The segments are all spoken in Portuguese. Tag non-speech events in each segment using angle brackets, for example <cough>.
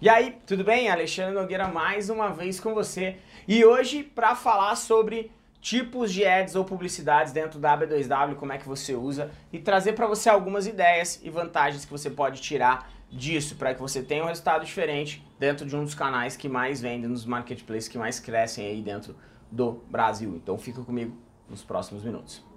E aí, tudo bem? Alexandre Nogueira mais uma vez com você. E hoje para falar sobre tipos de ads ou publicidades dentro da B2W, como é que você usa e trazer para você algumas ideias e vantagens que você pode tirar disso para que você tenha um resultado diferente dentro de um dos canais que mais vendem, nos marketplaces que mais crescem aí dentro do Brasil. Então fica comigo nos próximos minutos.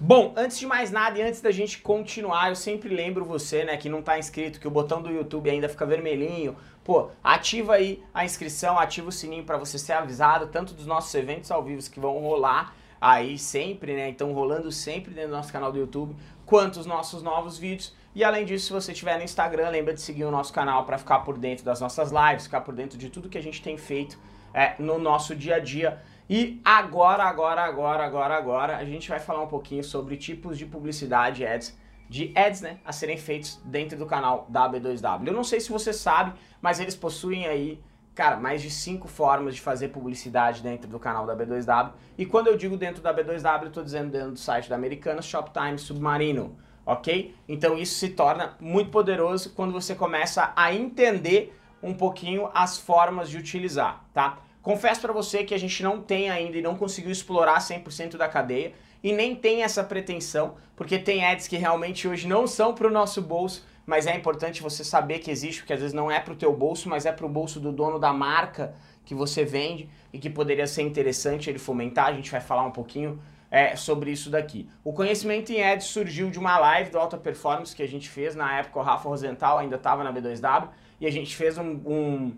Bom, antes de mais nada e antes da gente continuar, eu sempre lembro você, né, que não está inscrito, que o botão do YouTube ainda fica vermelhinho. Pô, ativa aí a inscrição, ativa o sininho para você ser avisado tanto dos nossos eventos ao vivo que vão rolar aí sempre, né? Então rolando sempre dentro do nosso canal do YouTube, quanto os nossos novos vídeos. E além disso, se você estiver no Instagram, lembra de seguir o nosso canal para ficar por dentro das nossas lives, ficar por dentro de tudo que a gente tem feito é, no nosso dia a dia. E agora, agora, agora, agora, agora, a gente vai falar um pouquinho sobre tipos de publicidade ads, de ads, né, a serem feitos dentro do canal da B2W. Eu não sei se você sabe, mas eles possuem aí, cara, mais de cinco formas de fazer publicidade dentro do canal da B2W. E quando eu digo dentro da B2W, eu tô dizendo dentro do site da Americanas, Shoptime, Submarino, ok? Então isso se torna muito poderoso quando você começa a entender um pouquinho as formas de utilizar, tá? Confesso para você que a gente não tem ainda e não conseguiu explorar 100% da cadeia e nem tem essa pretensão, porque tem ads que realmente hoje não são para o nosso bolso, mas é importante você saber que existe, porque às vezes não é para o teu bolso, mas é para o bolso do dono da marca que você vende e que poderia ser interessante ele fomentar. A gente vai falar um pouquinho é, sobre isso daqui. O conhecimento em ads surgiu de uma live do Alta Performance que a gente fez na época, o Rafa Rosenthal ainda estava na B2W, e a gente fez um, um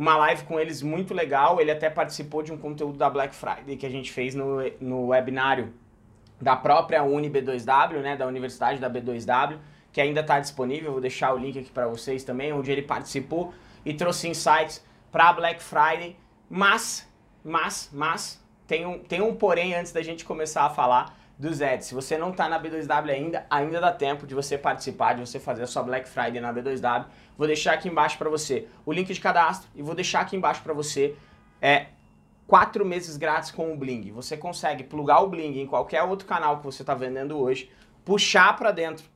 uma live com eles muito legal. Ele até participou de um conteúdo da Black Friday que a gente fez no, no webinário da própria UniB2W, né, da Universidade da B2W, que ainda está disponível. Vou deixar o link aqui para vocês também, onde ele participou e trouxe insights para Black Friday. Mas, mas, mas, tem um, tem um porém antes da gente começar a falar dos ads. Se você não está na B2W ainda, ainda dá tempo de você participar, de você fazer a sua Black Friday na B2W. Vou deixar aqui embaixo para você o link de cadastro e vou deixar aqui embaixo para você é, quatro meses grátis com o Bling. Você consegue plugar o Bling em qualquer outro canal que você está vendendo hoje, puxar para dentro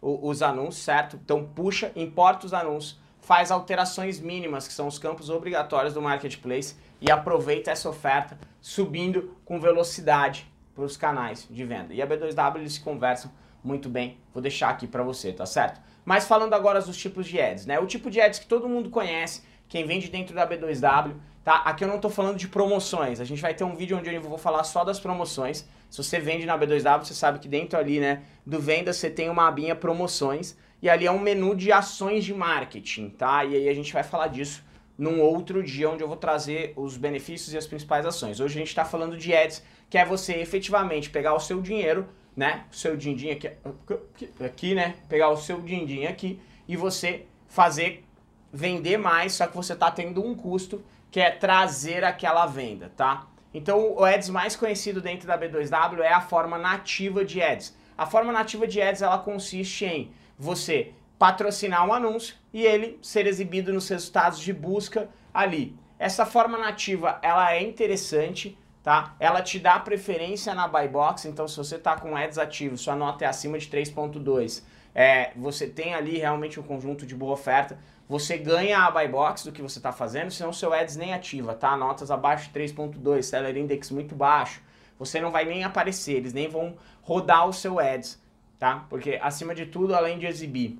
os anúncios, certo? Então puxa, importa os anúncios, faz alterações mínimas, que são os campos obrigatórios do Marketplace, e aproveita essa oferta subindo com velocidade para os canais de venda. E a B2W eles se conversam muito bem, vou deixar aqui para você, tá certo? Mas falando agora dos tipos de ads, né? O tipo de ads que todo mundo conhece, quem vende dentro da B2W, tá? Aqui eu não estou falando de promoções, a gente vai ter um vídeo onde eu vou falar só das promoções. Se você vende na B2W, você sabe que dentro ali, né, do venda você tem uma abinha promoções e ali é um menu de ações de marketing, tá? E aí a gente vai falar disso num outro dia onde eu vou trazer os benefícios e as principais ações. Hoje a gente está falando de ads, que é você efetivamente pegar o seu dinheiro, né? O seu din-din aqui, aqui, né? Pegar o seu din-din aqui e você fazer vender mais, só que você está tendo um custo que é trazer aquela venda, tá? Então o ads mais conhecido dentro da B2W é a forma nativa de ads. A forma nativa de ads ela consiste em você patrocinar um anúncio e ele ser exibido nos resultados de busca ali. Essa forma nativa, ela é interessante, tá? Ela te dá preferência na buy box, então se você está com ads ativos, sua nota é acima de 3.2, é, você tem ali realmente um conjunto de boa oferta, você ganha a buy box do que você está fazendo, senão seu ads nem ativa, tá? Notas abaixo de 3.2, seller index muito baixo, você não vai nem aparecer, eles nem vão rodar o seu ads, tá? Porque acima de tudo, além de exibir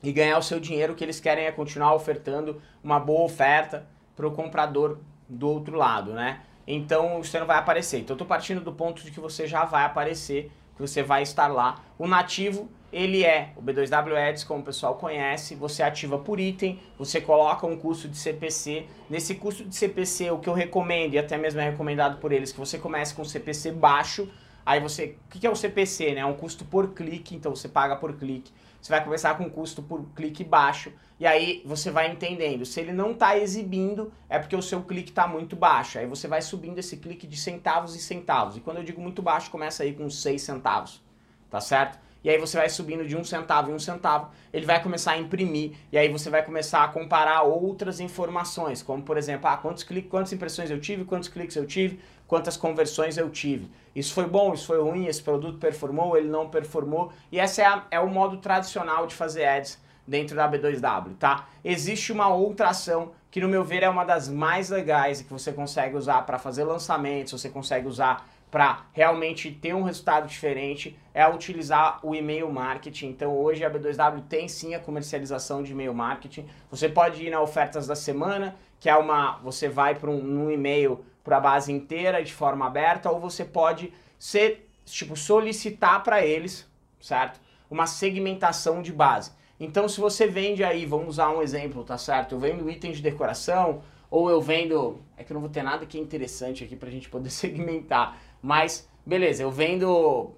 e ganhar o seu dinheiro, o que eles querem é continuar ofertando uma boa oferta para o comprador do outro lado, né? Então você não vai aparecer. Então eu estou partindo do ponto de que você já vai aparecer, que você vai estar lá. O nativo, ele é o B2W Ads, como o pessoal conhece, você ativa por item, você coloca um custo de CPC. Nesse custo de CPC, o que eu recomendo, e até mesmo é recomendado por eles, que você comece com CPC baixo, Aí você, o que é o CPC, né? É um custo por clique, então você paga por clique. Você vai começar com um custo por clique baixo e aí você vai entendendo. Se ele não está exibindo, é porque o seu clique está muito baixo. Aí você vai subindo esse clique de centavos e centavos. E quando eu digo muito baixo, começa aí com 6 centavos, tá certo? E aí você vai subindo de um centavo em um centavo, ele vai começar a imprimir, e aí você vai começar a comparar outras informações, como por exemplo, ah, quantos cliques, quantas impressões eu tive, quantos cliques eu tive, quantas conversões eu tive. Isso foi bom, isso foi ruim, esse produto performou, ele não performou, e esse é, é o modo tradicional de fazer ads dentro da B2W, tá? Existe uma outra ação que no meu ver é uma das mais legais e que você consegue usar para fazer lançamentos, você consegue usar para realmente ter um resultado diferente, é utilizar o e-mail marketing. Então hoje a B2W tem sim a comercialização de e-mail marketing. Você pode ir na ofertas da semana, que é uma, você vai para um, um e-mail para a base inteira de forma aberta, ou você pode ser tipo solicitar para eles, certo? Uma segmentação de base. Então, se você vende aí, vamos usar um exemplo, tá certo? Eu vendo itens de decoração, ou eu vendo. É que eu não vou ter nada que é interessante aqui pra gente poder <laughs> segmentar. Mas, beleza, eu vendo.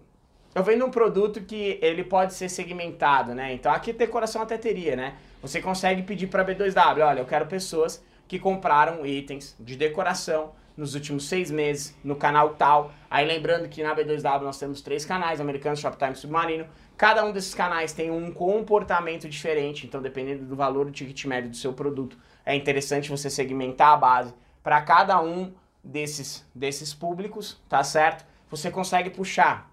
Eu vendo um produto que ele pode ser segmentado, né? Então aqui decoração até teria, né? Você consegue pedir para B2W, olha, eu quero pessoas que compraram itens de decoração nos últimos seis meses no canal tal. Aí lembrando que na B2W nós temos três canais, Americano, Shoptime Submarino. Cada um desses canais tem um comportamento diferente, então dependendo do valor do ticket médio do seu produto, é interessante você segmentar a base para cada um desses, desses públicos, tá certo? Você consegue puxar.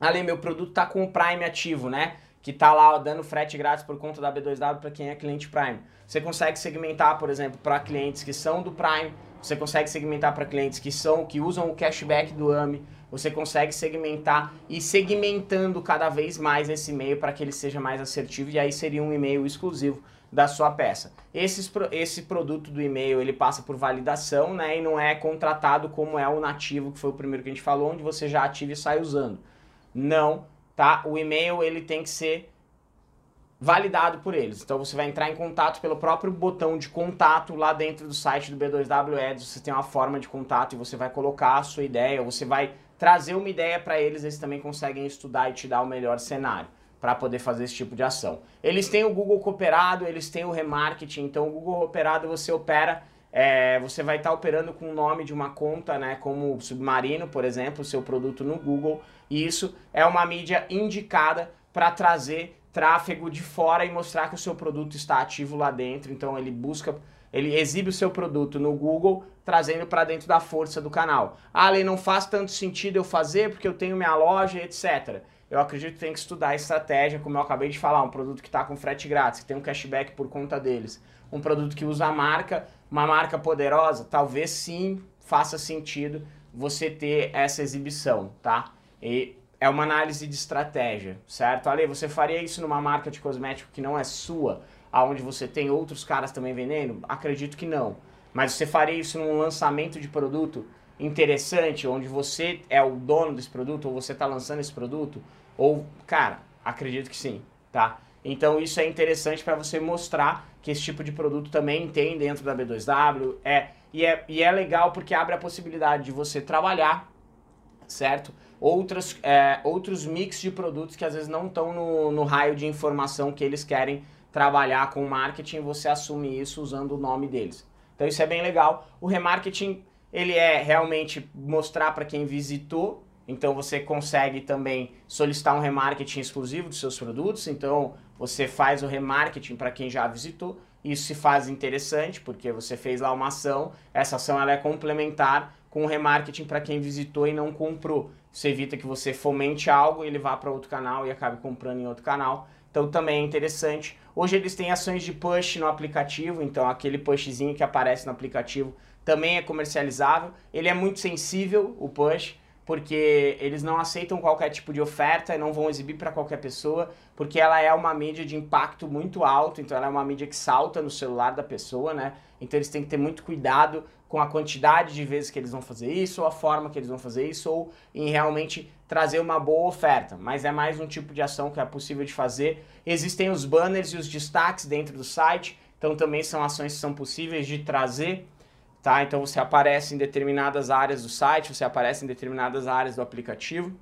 Ali, meu produto tá com o Prime ativo, né? Que tá lá dando frete grátis por conta da B2W para quem é cliente Prime. Você consegue segmentar, por exemplo, para clientes que são do Prime, você consegue segmentar para clientes que são que usam o cashback do AMI, você consegue segmentar e segmentando cada vez mais esse e-mail para que ele seja mais assertivo e aí seria um e-mail exclusivo da sua peça. Esse, esse produto do e-mail ele passa por validação né, e não é contratado como é o nativo, que foi o primeiro que a gente falou, onde você já ativa e sai usando. Não, tá? O e-mail ele tem que ser validado por eles. Então você vai entrar em contato pelo próprio botão de contato lá dentro do site do B2W Ads. Você tem uma forma de contato e você vai colocar a sua ideia, você vai trazer uma ideia para eles, eles também conseguem estudar e te dar o melhor cenário para poder fazer esse tipo de ação. Eles têm o Google Cooperado, eles têm o Remarketing, então o Google Cooperado você opera, é, você vai estar tá operando com o nome de uma conta, né, como Submarino, por exemplo, o seu produto no Google, e isso é uma mídia indicada para trazer tráfego de fora e mostrar que o seu produto está ativo lá dentro. Então ele busca, ele exibe o seu produto no Google, trazendo para dentro da força do canal. Ah, não faz tanto sentido eu fazer porque eu tenho minha loja, etc. Eu acredito que tem que estudar a estratégia, como eu acabei de falar, um produto que está com frete grátis, que tem um cashback por conta deles. Um produto que usa a marca, uma marca poderosa, talvez sim faça sentido você ter essa exibição, tá? E é uma análise de estratégia, certo? Ale, você faria isso numa marca de cosmético que não é sua, aonde você tem outros caras também vendendo? Acredito que não. Mas você faria isso num lançamento de produto interessante, onde você é o dono desse produto, ou você está lançando esse produto? Ou, cara, acredito que sim, tá? Então isso é interessante para você mostrar que esse tipo de produto também tem dentro da B2W. É, e, é, e é legal porque abre a possibilidade de você trabalhar, certo? outras, é, outros mix de produtos que às vezes não estão no, no raio de informação que eles querem trabalhar com marketing, você assume isso usando o nome deles. Então isso é bem legal. O remarketing, ele é realmente mostrar para quem visitou, então você consegue também solicitar um remarketing exclusivo dos seus produtos, então você faz o remarketing para quem já visitou, isso se faz interessante porque você fez lá uma ação, essa ação ela é complementar com o remarketing para quem visitou e não comprou. Isso evita que você fomente algo ele vá para outro canal e acabe comprando em outro canal. Então também é interessante. Hoje eles têm ações de push no aplicativo, então aquele pushzinho que aparece no aplicativo também é comercializável. Ele é muito sensível, o push, porque eles não aceitam qualquer tipo de oferta e não vão exibir para qualquer pessoa, porque ela é uma mídia de impacto muito alto, então ela é uma mídia que salta no celular da pessoa, né? Então eles têm que ter muito cuidado com a quantidade de vezes que eles vão fazer isso, ou a forma que eles vão fazer isso, ou em realmente trazer uma boa oferta. Mas é mais um tipo de ação que é possível de fazer. Existem os banners e os destaques dentro do site, então também são ações que são possíveis de trazer. Tá? Então você aparece em determinadas áreas do site, você aparece em determinadas áreas do aplicativo.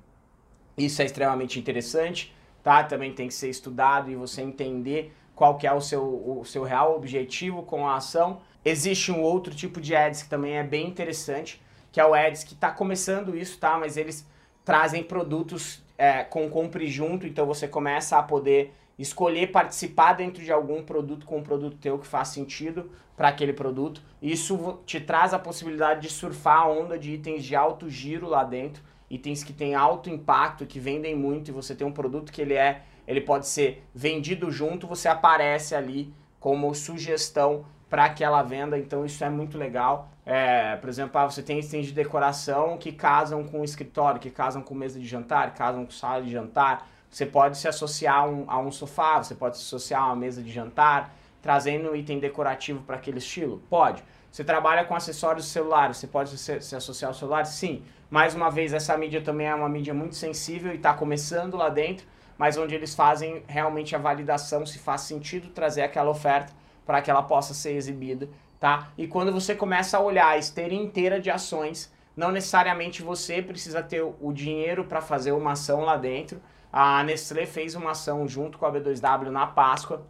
Isso é extremamente interessante, tá? Também tem que ser estudado e você entender qual que é o seu, o seu real objetivo com a ação Existe um outro tipo de ads que também é bem interessante, que é o ads que está começando isso, tá? Mas eles trazem produtos é, com compre junto, então você começa a poder escolher participar dentro de algum produto com um produto teu que faz sentido para aquele produto. Isso te traz a possibilidade de surfar a onda de itens de alto giro lá dentro, itens que têm alto impacto, que vendem muito e você tem um produto que ele é ele pode ser vendido junto, você aparece ali como sugestão para aquela venda, então isso é muito legal. É, por exemplo, ah, você tem itens de decoração que casam com o escritório, que casam com mesa de jantar, casam com sala de jantar. Você pode se associar a um, a um sofá, você pode se associar a uma mesa de jantar, trazendo um item decorativo para aquele estilo? Pode. Você trabalha com acessórios celulares, você pode se, se associar ao celular? Sim. Mais uma vez, essa mídia também é uma mídia muito sensível e está começando lá dentro, mas onde eles fazem realmente a validação se faz sentido trazer aquela oferta para que ela possa ser exibida, tá? E quando você começa a olhar a esteira inteira de ações, não necessariamente você precisa ter o dinheiro para fazer uma ação lá dentro. A Nestlé fez uma ação junto com a B2W na Páscoa,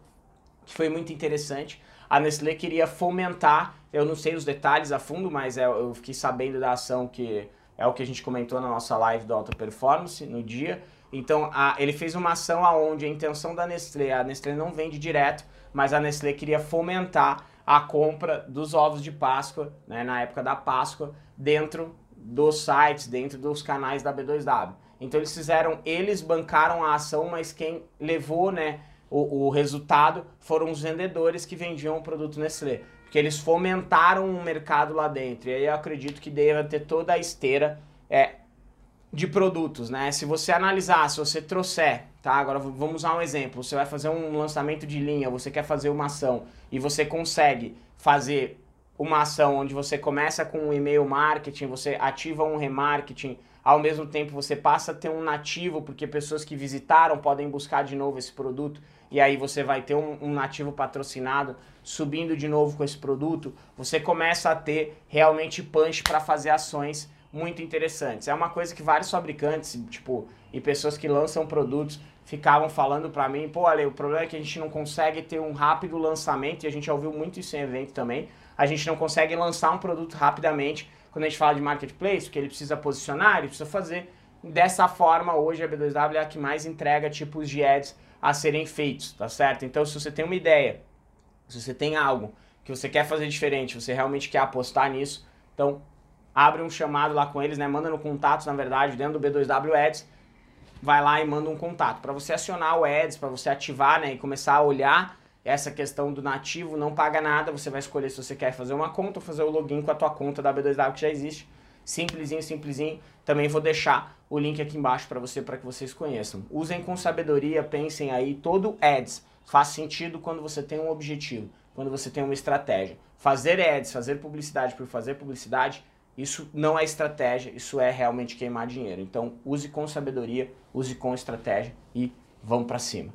que foi muito interessante. A Nestlé queria fomentar, eu não sei os detalhes a fundo, mas é, eu fiquei sabendo da ação que é o que a gente comentou na nossa live do Alta Performance no dia. Então, a, ele fez uma ação aonde a intenção da Nestlé, a Nestlé não vende direto, mas a Nestlé queria fomentar a compra dos ovos de Páscoa, né, na época da Páscoa, dentro dos sites, dentro dos canais da B2W. Então eles fizeram, eles bancaram a ação, mas quem levou né, o, o resultado foram os vendedores que vendiam o produto Nestlé. Porque eles fomentaram um mercado lá dentro. E aí eu acredito que deva ter toda a esteira é, de produtos, né? Se você analisar, se você trouxer, tá? Agora vamos usar um exemplo. Você vai fazer um lançamento de linha, você quer fazer uma ação e você consegue fazer uma ação onde você começa com um e-mail marketing, você ativa um remarketing, ao mesmo tempo você passa a ter um nativo, porque pessoas que visitaram podem buscar de novo esse produto, e aí você vai ter um, um nativo patrocinado subindo de novo com esse produto, você começa a ter realmente punch para fazer ações muito interessantes. É uma coisa que vários fabricantes, tipo, e pessoas que lançam produtos ficavam falando para mim, pô, Ale, o problema é que a gente não consegue ter um rápido lançamento, e a gente já ouviu muito isso em evento também, a gente não consegue lançar um produto rapidamente quando a gente fala de marketplace, porque ele precisa posicionar, ele precisa fazer. Dessa forma, hoje a B2W é a que mais entrega tipos de ads a serem feitos, tá certo? Então, se você tem uma ideia, se você tem algo que você quer fazer diferente, você realmente quer apostar nisso, então abre um chamado lá com eles, né? Manda no contato, na verdade, dentro do B2W Ads, vai lá e manda um contato. Para você acionar o Ads, para você ativar, né, e começar a olhar essa questão do nativo, não paga nada, você vai escolher se você quer fazer uma conta ou fazer o login com a tua conta da B2W que já existe. Simplesinho, simplesinho. Também vou deixar o link aqui embaixo para você, para que vocês conheçam. Usem com sabedoria, pensem aí, todo Ads faz sentido quando você tem um objetivo, quando você tem uma estratégia. Fazer Ads, fazer publicidade por fazer publicidade isso não é estratégia, isso é realmente queimar dinheiro. Então, use com sabedoria, use com estratégia e vamos para cima.